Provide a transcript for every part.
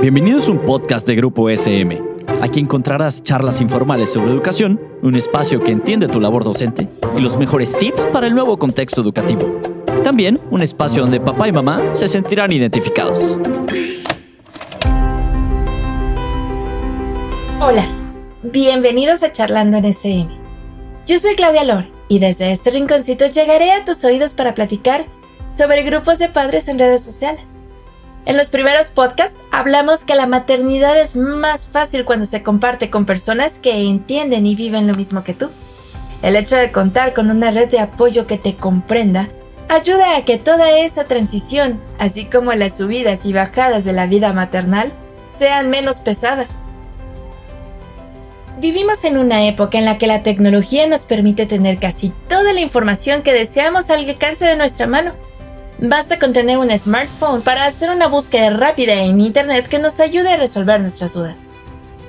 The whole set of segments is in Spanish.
Bienvenidos a un podcast de Grupo SM. Aquí encontrarás charlas informales sobre educación, un espacio que entiende tu labor docente y los mejores tips para el nuevo contexto educativo. También un espacio donde papá y mamá se sentirán identificados. Hola, bienvenidos a Charlando en SM. Yo soy Claudia Lor y desde este rinconcito llegaré a tus oídos para platicar sobre grupos de padres en redes sociales. En los primeros podcasts hablamos que la maternidad es más fácil cuando se comparte con personas que entienden y viven lo mismo que tú. El hecho de contar con una red de apoyo que te comprenda ayuda a que toda esa transición, así como las subidas y bajadas de la vida maternal, sean menos pesadas. Vivimos en una época en la que la tecnología nos permite tener casi toda la información que deseamos al alcance de nuestra mano. Basta con tener un smartphone para hacer una búsqueda rápida en Internet que nos ayude a resolver nuestras dudas.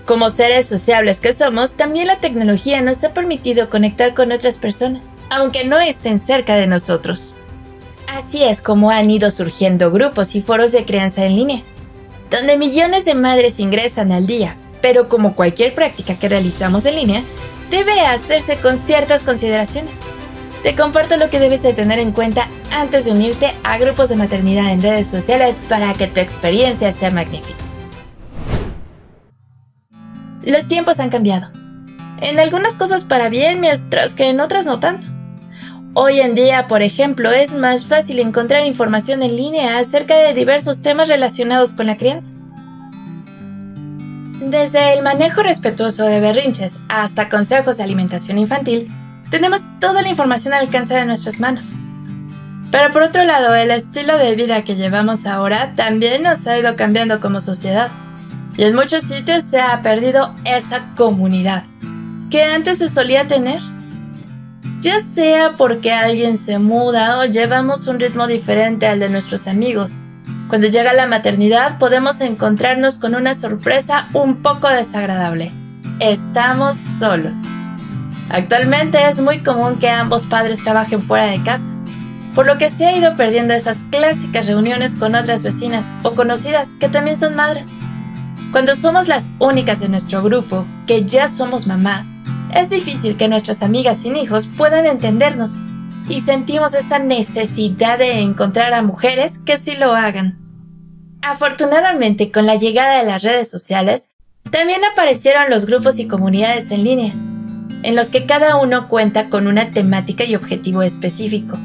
Como seres sociables que somos, también la tecnología nos ha permitido conectar con otras personas, aunque no estén cerca de nosotros. Así es como han ido surgiendo grupos y foros de crianza en línea, donde millones de madres ingresan al día, pero como cualquier práctica que realizamos en línea, debe hacerse con ciertas consideraciones. Te comparto lo que debes de tener en cuenta antes de unirte a grupos de maternidad en redes sociales para que tu experiencia sea magnífica. Los tiempos han cambiado. En algunas cosas para bien, mientras que en otras no tanto. Hoy en día, por ejemplo, es más fácil encontrar información en línea acerca de diversos temas relacionados con la crianza. Desde el manejo respetuoso de berrinches hasta consejos de alimentación infantil, tenemos toda la información al alcance de nuestras manos. Pero por otro lado, el estilo de vida que llevamos ahora también nos ha ido cambiando como sociedad. Y en muchos sitios se ha perdido esa comunidad que antes se solía tener. Ya sea porque alguien se muda o llevamos un ritmo diferente al de nuestros amigos. Cuando llega la maternidad podemos encontrarnos con una sorpresa un poco desagradable. Estamos solos. Actualmente es muy común que ambos padres trabajen fuera de casa, por lo que se ha ido perdiendo esas clásicas reuniones con otras vecinas o conocidas que también son madres. Cuando somos las únicas de nuestro grupo que ya somos mamás, es difícil que nuestras amigas sin hijos puedan entendernos y sentimos esa necesidad de encontrar a mujeres que sí lo hagan. Afortunadamente, con la llegada de las redes sociales, también aparecieron los grupos y comunidades en línea, en los que cada uno cuenta con una temática y objetivo específico,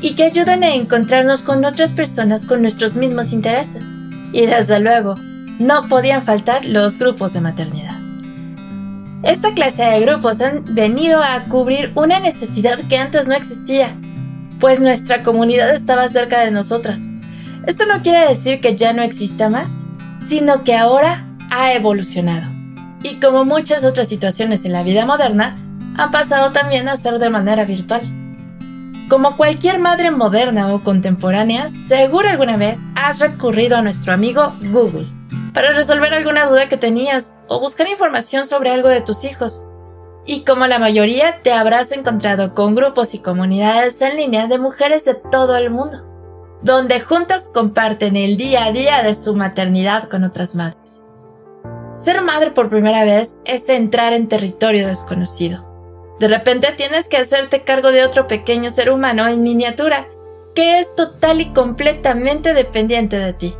y que ayudan a encontrarnos con otras personas con nuestros mismos intereses. Y desde luego, no podían faltar los grupos de maternidad. Esta clase de grupos han venido a cubrir una necesidad que antes no existía, pues nuestra comunidad estaba cerca de nosotras. Esto no quiere decir que ya no exista más, sino que ahora ha evolucionado y como muchas otras situaciones en la vida moderna, han pasado también a ser de manera virtual. Como cualquier madre moderna o contemporánea, seguro alguna vez has recurrido a nuestro amigo Google para resolver alguna duda que tenías o buscar información sobre algo de tus hijos. Y como la mayoría, te habrás encontrado con grupos y comunidades en línea de mujeres de todo el mundo, donde juntas comparten el día a día de su maternidad con otras madres. Ser madre por primera vez es entrar en territorio desconocido. De repente tienes que hacerte cargo de otro pequeño ser humano en miniatura, que es total y completamente dependiente de ti.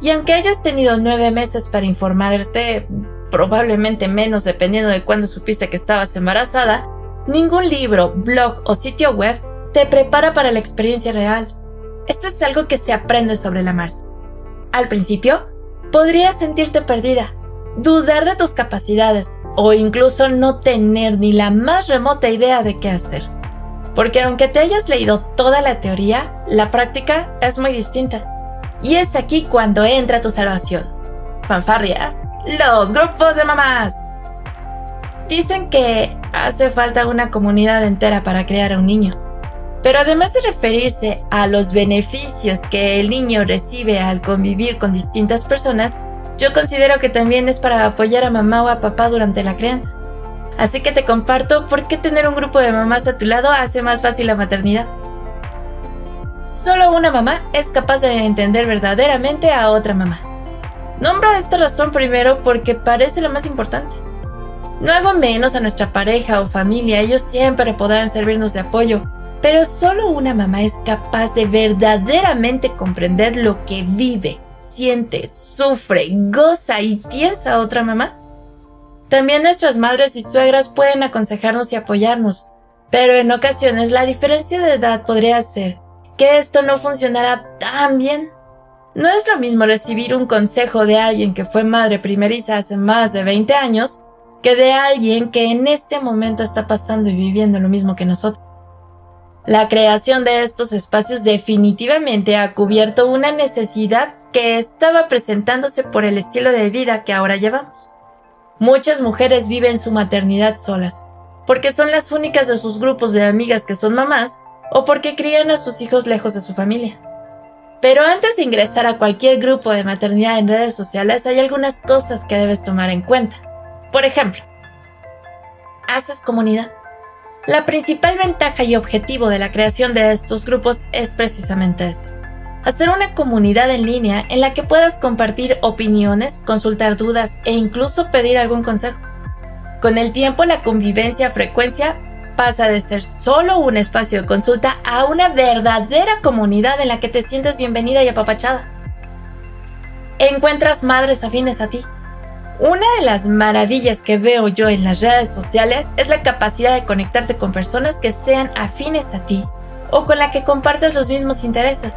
Y aunque hayas tenido nueve meses para informarte, probablemente menos dependiendo de cuándo supiste que estabas embarazada, ningún libro, blog o sitio web te prepara para la experiencia real. Esto es algo que se aprende sobre la marcha. Al principio, podrías sentirte perdida, dudar de tus capacidades o incluso no tener ni la más remota idea de qué hacer. Porque aunque te hayas leído toda la teoría, la práctica es muy distinta. Y es aquí cuando entra tu salvación. Fanfarrias, los grupos de mamás. Dicen que hace falta una comunidad entera para crear a un niño. Pero además de referirse a los beneficios que el niño recibe al convivir con distintas personas, yo considero que también es para apoyar a mamá o a papá durante la crianza. Así que te comparto por qué tener un grupo de mamás a tu lado hace más fácil la maternidad. Solo una mamá es capaz de entender verdaderamente a otra mamá. Nombro esta razón primero porque parece lo más importante. No hago menos a nuestra pareja o familia, ellos siempre podrán servirnos de apoyo, pero solo una mamá es capaz de verdaderamente comprender lo que vive, siente, sufre, goza y piensa otra mamá. También nuestras madres y suegras pueden aconsejarnos y apoyarnos, pero en ocasiones la diferencia de edad podría ser que esto no funcionará tan bien. No es lo mismo recibir un consejo de alguien que fue madre primeriza hace más de 20 años que de alguien que en este momento está pasando y viviendo lo mismo que nosotros. La creación de estos espacios definitivamente ha cubierto una necesidad que estaba presentándose por el estilo de vida que ahora llevamos. Muchas mujeres viven su maternidad solas, porque son las únicas de sus grupos de amigas que son mamás o porque crían a sus hijos lejos de su familia. Pero antes de ingresar a cualquier grupo de maternidad en redes sociales hay algunas cosas que debes tomar en cuenta. Por ejemplo, haces comunidad. La principal ventaja y objetivo de la creación de estos grupos es precisamente eso. Hacer una comunidad en línea en la que puedas compartir opiniones, consultar dudas e incluso pedir algún consejo. Con el tiempo la convivencia frecuencia pasa de ser solo un espacio de consulta a una verdadera comunidad en la que te sientes bienvenida y apapachada. Encuentras madres afines a ti. Una de las maravillas que veo yo en las redes sociales es la capacidad de conectarte con personas que sean afines a ti o con la que compartes los mismos intereses.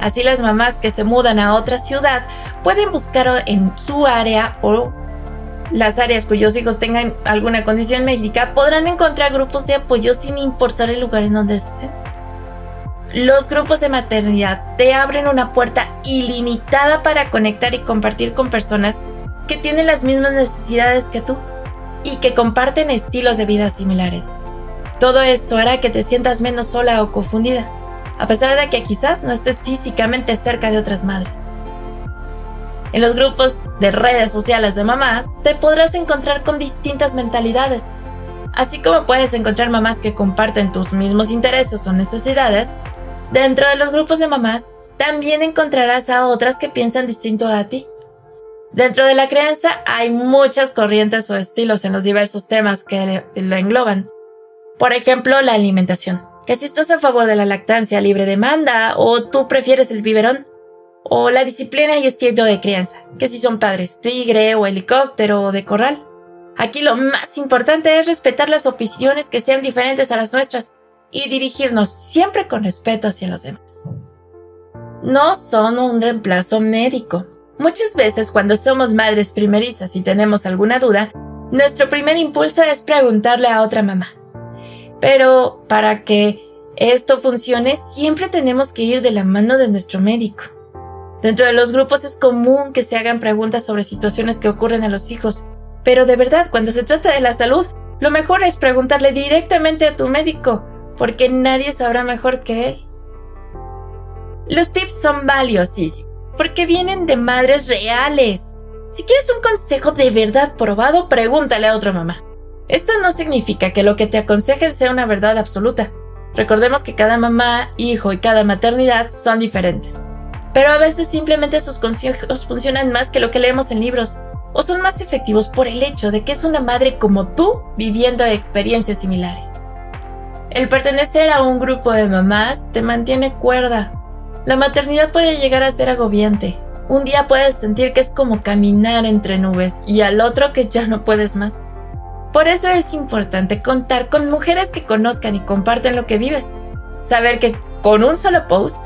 Así las mamás que se mudan a otra ciudad pueden buscar en su área o las áreas cuyos hijos tengan alguna condición médica podrán encontrar grupos de apoyo sin importar el lugar en donde estén. Los grupos de maternidad te abren una puerta ilimitada para conectar y compartir con personas que tienen las mismas necesidades que tú y que comparten estilos de vida similares. Todo esto hará que te sientas menos sola o confundida, a pesar de que quizás no estés físicamente cerca de otras madres. En los grupos de redes sociales de mamás te podrás encontrar con distintas mentalidades. Así como puedes encontrar mamás que comparten tus mismos intereses o necesidades, dentro de los grupos de mamás también encontrarás a otras que piensan distinto a ti. Dentro de la crianza hay muchas corrientes o estilos en los diversos temas que lo engloban. Por ejemplo, la alimentación, que si estás a favor de la lactancia libre demanda o tú prefieres el biberón, o la disciplina y estilo de crianza, que si son padres tigre o helicóptero o de corral. Aquí lo más importante es respetar las opiniones que sean diferentes a las nuestras y dirigirnos siempre con respeto hacia los demás. No son un reemplazo médico. Muchas veces cuando somos madres primerizas y tenemos alguna duda, nuestro primer impulso es preguntarle a otra mamá. Pero para que esto funcione, siempre tenemos que ir de la mano de nuestro médico. Dentro de los grupos es común que se hagan preguntas sobre situaciones que ocurren a los hijos, pero de verdad, cuando se trata de la salud, lo mejor es preguntarle directamente a tu médico, porque nadie sabrá mejor que él. Los tips son valiosísimos, porque vienen de madres reales. Si quieres un consejo de verdad probado, pregúntale a otra mamá. Esto no significa que lo que te aconsejen sea una verdad absoluta. Recordemos que cada mamá, hijo y cada maternidad son diferentes pero a veces simplemente sus consejos funcionan más que lo que leemos en libros, o son más efectivos por el hecho de que es una madre como tú viviendo experiencias similares. El pertenecer a un grupo de mamás te mantiene cuerda. La maternidad puede llegar a ser agobiante. Un día puedes sentir que es como caminar entre nubes y al otro que ya no puedes más. Por eso es importante contar con mujeres que conozcan y comparten lo que vives. Saber que con un solo post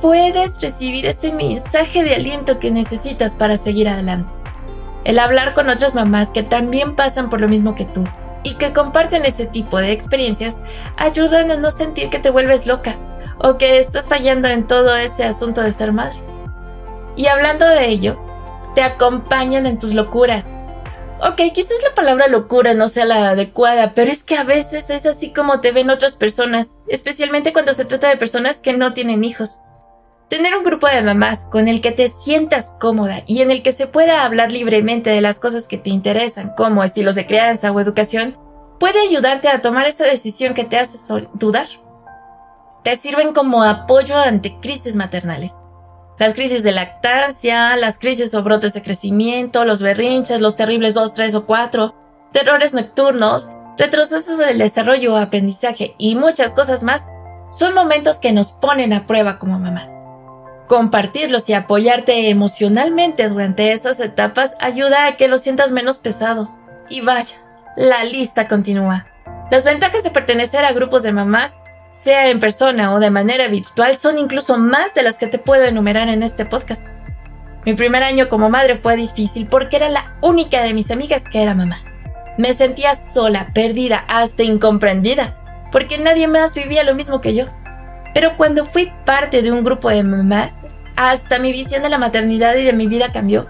puedes recibir ese mensaje de aliento que necesitas para seguir adelante. El hablar con otras mamás que también pasan por lo mismo que tú y que comparten ese tipo de experiencias ayudan a no sentir que te vuelves loca o que estás fallando en todo ese asunto de ser madre. Y hablando de ello, te acompañan en tus locuras. Ok, quizás la palabra locura no sea la adecuada, pero es que a veces es así como te ven otras personas, especialmente cuando se trata de personas que no tienen hijos. Tener un grupo de mamás con el que te sientas cómoda y en el que se pueda hablar libremente de las cosas que te interesan, como estilos de crianza o educación, puede ayudarte a tomar esa decisión que te hace dudar. Te sirven como apoyo ante crisis maternales. Las crisis de lactancia, las crisis o brotes de crecimiento, los berrinches, los terribles 2, 3 o 4, terrores nocturnos, retrocesos en el desarrollo o aprendizaje y muchas cosas más son momentos que nos ponen a prueba como mamás. Compartirlos y apoyarte emocionalmente durante esas etapas ayuda a que los sientas menos pesados. Y vaya, la lista continúa. Las ventajas de pertenecer a grupos de mamás, sea en persona o de manera virtual, son incluso más de las que te puedo enumerar en este podcast. Mi primer año como madre fue difícil porque era la única de mis amigas que era mamá. Me sentía sola, perdida, hasta incomprendida, porque nadie más vivía lo mismo que yo. Pero cuando fui parte de un grupo de mamás, hasta mi visión de la maternidad y de mi vida cambió.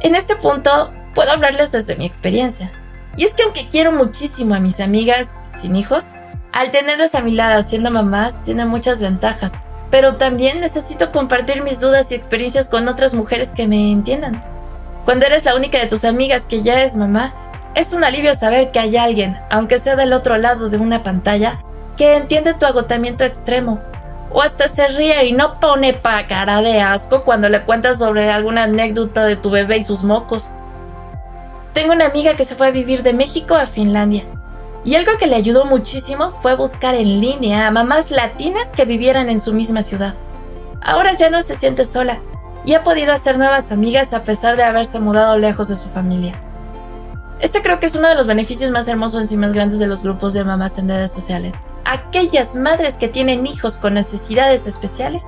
En este punto, puedo hablarles desde mi experiencia. Y es que aunque quiero muchísimo a mis amigas sin hijos, al tenerlas a mi lado siendo mamás tiene muchas ventajas, pero también necesito compartir mis dudas y experiencias con otras mujeres que me entiendan. Cuando eres la única de tus amigas que ya es mamá, es un alivio saber que hay alguien, aunque sea del otro lado de una pantalla, que entiende tu agotamiento extremo. O hasta se ríe y no pone pa cara de asco cuando le cuentas sobre alguna anécdota de tu bebé y sus mocos. Tengo una amiga que se fue a vivir de México a Finlandia. Y algo que le ayudó muchísimo fue buscar en línea a mamás latinas que vivieran en su misma ciudad. Ahora ya no se siente sola y ha podido hacer nuevas amigas a pesar de haberse mudado lejos de su familia. Este creo que es uno de los beneficios más hermosos y más grandes de los grupos de mamás en redes sociales. Aquellas madres que tienen hijos con necesidades especiales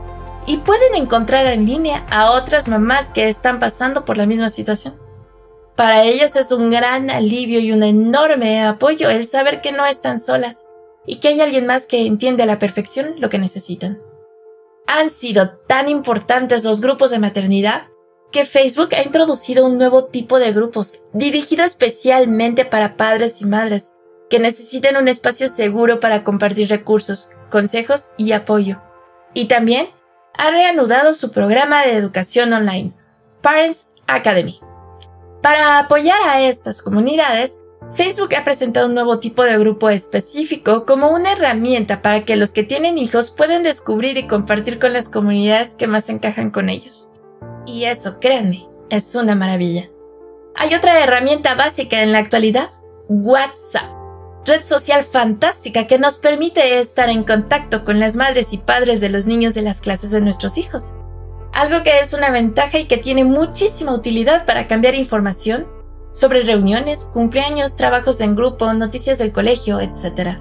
y pueden encontrar en línea a otras mamás que están pasando por la misma situación. Para ellas es un gran alivio y un enorme apoyo el saber que no están solas y que hay alguien más que entiende a la perfección lo que necesitan han sido tan importantes los grupos de maternidad que Facebook ha introducido un nuevo tipo de grupos, dirigido especialmente para padres y madres, que necesitan un espacio seguro para compartir recursos, consejos y apoyo. Y también ha reanudado su programa de educación online, Parents Academy. Para apoyar a estas comunidades, Facebook ha presentado un nuevo tipo de grupo específico como una herramienta para que los que tienen hijos puedan descubrir y compartir con las comunidades que más encajan con ellos. Y eso, créanme, es una maravilla. Hay otra herramienta básica en la actualidad, WhatsApp, red social fantástica que nos permite estar en contacto con las madres y padres de los niños de las clases de nuestros hijos. Algo que es una ventaja y que tiene muchísima utilidad para cambiar información sobre reuniones, cumpleaños, trabajos en grupo, noticias del colegio, etc.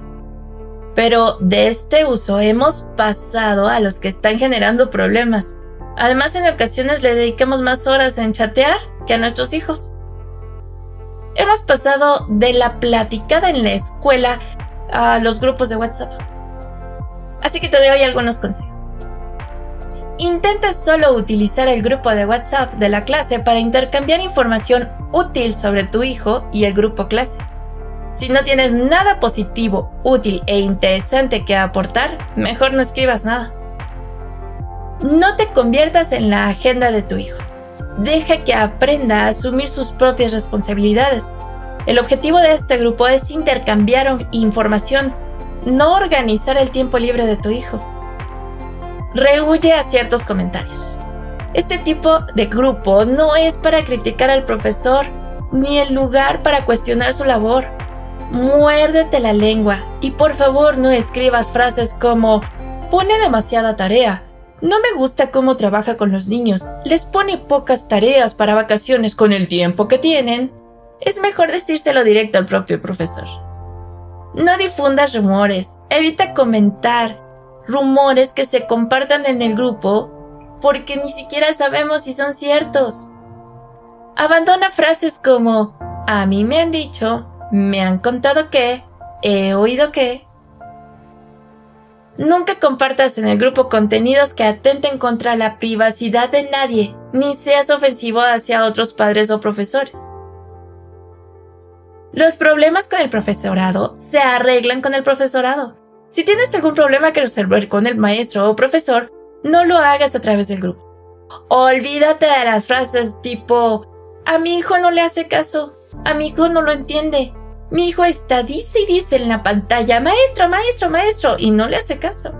Pero de este uso hemos pasado a los que están generando problemas. Además, en ocasiones le dedicamos más horas en chatear que a nuestros hijos. Hemos pasado de la platicada en la escuela a los grupos de WhatsApp. Así que te doy algunos consejos. Intenta solo utilizar el grupo de WhatsApp de la clase para intercambiar información útil sobre tu hijo y el grupo clase. Si no tienes nada positivo, útil e interesante que aportar, mejor no escribas nada. No te conviertas en la agenda de tu hijo. Deja que aprenda a asumir sus propias responsabilidades. El objetivo de este grupo es intercambiar información, no organizar el tiempo libre de tu hijo rehuye a ciertos comentarios. Este tipo de grupo no es para criticar al profesor, ni el lugar para cuestionar su labor. Muérdete la lengua y por favor no escribas frases como pone demasiada tarea. No me gusta cómo trabaja con los niños. Les pone pocas tareas para vacaciones con el tiempo que tienen. Es mejor decírselo directo al propio profesor. No difundas rumores. Evita comentar rumores que se compartan en el grupo porque ni siquiera sabemos si son ciertos. Abandona frases como a mí me han dicho, me han contado que, he oído que. Nunca compartas en el grupo contenidos que atenten contra la privacidad de nadie, ni seas ofensivo hacia otros padres o profesores. Los problemas con el profesorado se arreglan con el profesorado. Si tienes algún problema que resolver con el maestro o profesor, no lo hagas a través del grupo. Olvídate de las frases tipo, a mi hijo no le hace caso, a mi hijo no lo entiende, mi hijo está dice y dice en la pantalla, maestro, maestro, maestro, y no le hace caso.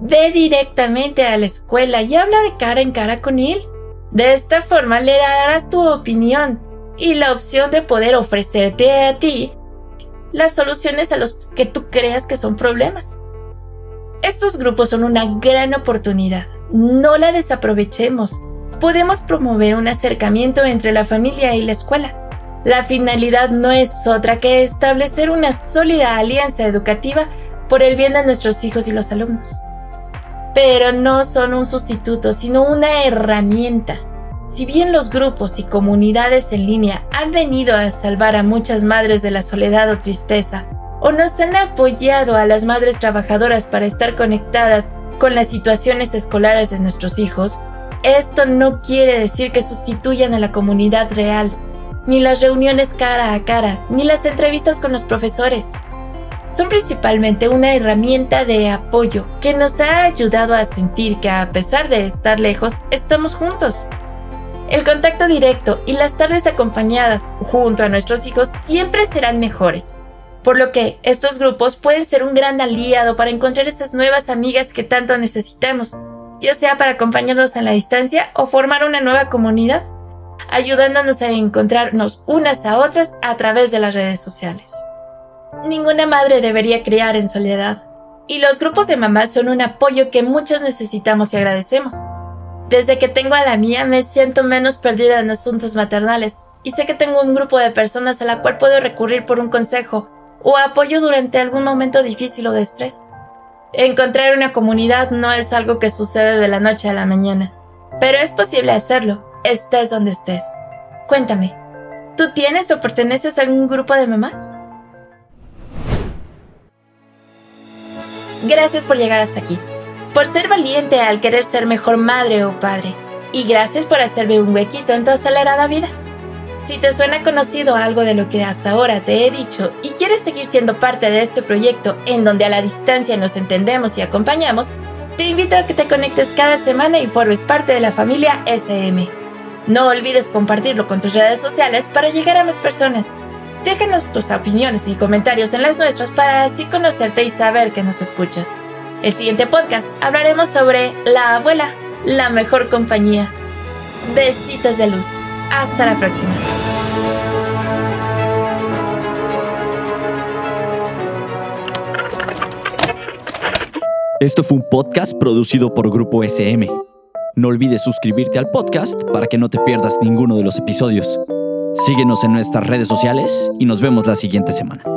Ve directamente a la escuela y habla de cara en cara con él. De esta forma le darás tu opinión y la opción de poder ofrecerte a ti las soluciones a los que tú creas que son problemas. Estos grupos son una gran oportunidad. No la desaprovechemos. Podemos promover un acercamiento entre la familia y la escuela. La finalidad no es otra que establecer una sólida alianza educativa por el bien de nuestros hijos y los alumnos. Pero no son un sustituto, sino una herramienta si bien los grupos y comunidades en línea han venido a salvar a muchas madres de la soledad o tristeza, o nos han apoyado a las madres trabajadoras para estar conectadas con las situaciones escolares de nuestros hijos, esto no quiere decir que sustituyan a la comunidad real, ni las reuniones cara a cara, ni las entrevistas con los profesores. Son principalmente una herramienta de apoyo que nos ha ayudado a sentir que a pesar de estar lejos, estamos juntos. El contacto directo y las tardes acompañadas junto a nuestros hijos siempre serán mejores. Por lo que estos grupos pueden ser un gran aliado para encontrar esas nuevas amigas que tanto necesitamos, ya sea para acompañarnos en la distancia o formar una nueva comunidad, ayudándonos a encontrarnos unas a otras a través de las redes sociales. Ninguna madre debería criar en soledad, y los grupos de mamás son un apoyo que muchos necesitamos y agradecemos. Desde que tengo a la mía me siento menos perdida en asuntos maternales y sé que tengo un grupo de personas a la cual puedo recurrir por un consejo o apoyo durante algún momento difícil o de estrés. Encontrar una comunidad no es algo que sucede de la noche a la mañana, pero es posible hacerlo, estés donde estés. Cuéntame, ¿tú tienes o perteneces a algún grupo de mamás? Gracias por llegar hasta aquí por ser valiente al querer ser mejor madre o padre. Y gracias por hacerme un huequito en tu acelerada vida. Si te suena conocido algo de lo que hasta ahora te he dicho y quieres seguir siendo parte de este proyecto en donde a la distancia nos entendemos y acompañamos, te invito a que te conectes cada semana y formes parte de la familia SM. No olvides compartirlo con tus redes sociales para llegar a más personas. Déjanos tus opiniones y comentarios en las nuestras para así conocerte y saber que nos escuchas. El siguiente podcast hablaremos sobre la abuela, la mejor compañía. Besitos de luz. Hasta la próxima. Esto fue un podcast producido por Grupo SM. No olvides suscribirte al podcast para que no te pierdas ninguno de los episodios. Síguenos en nuestras redes sociales y nos vemos la siguiente semana.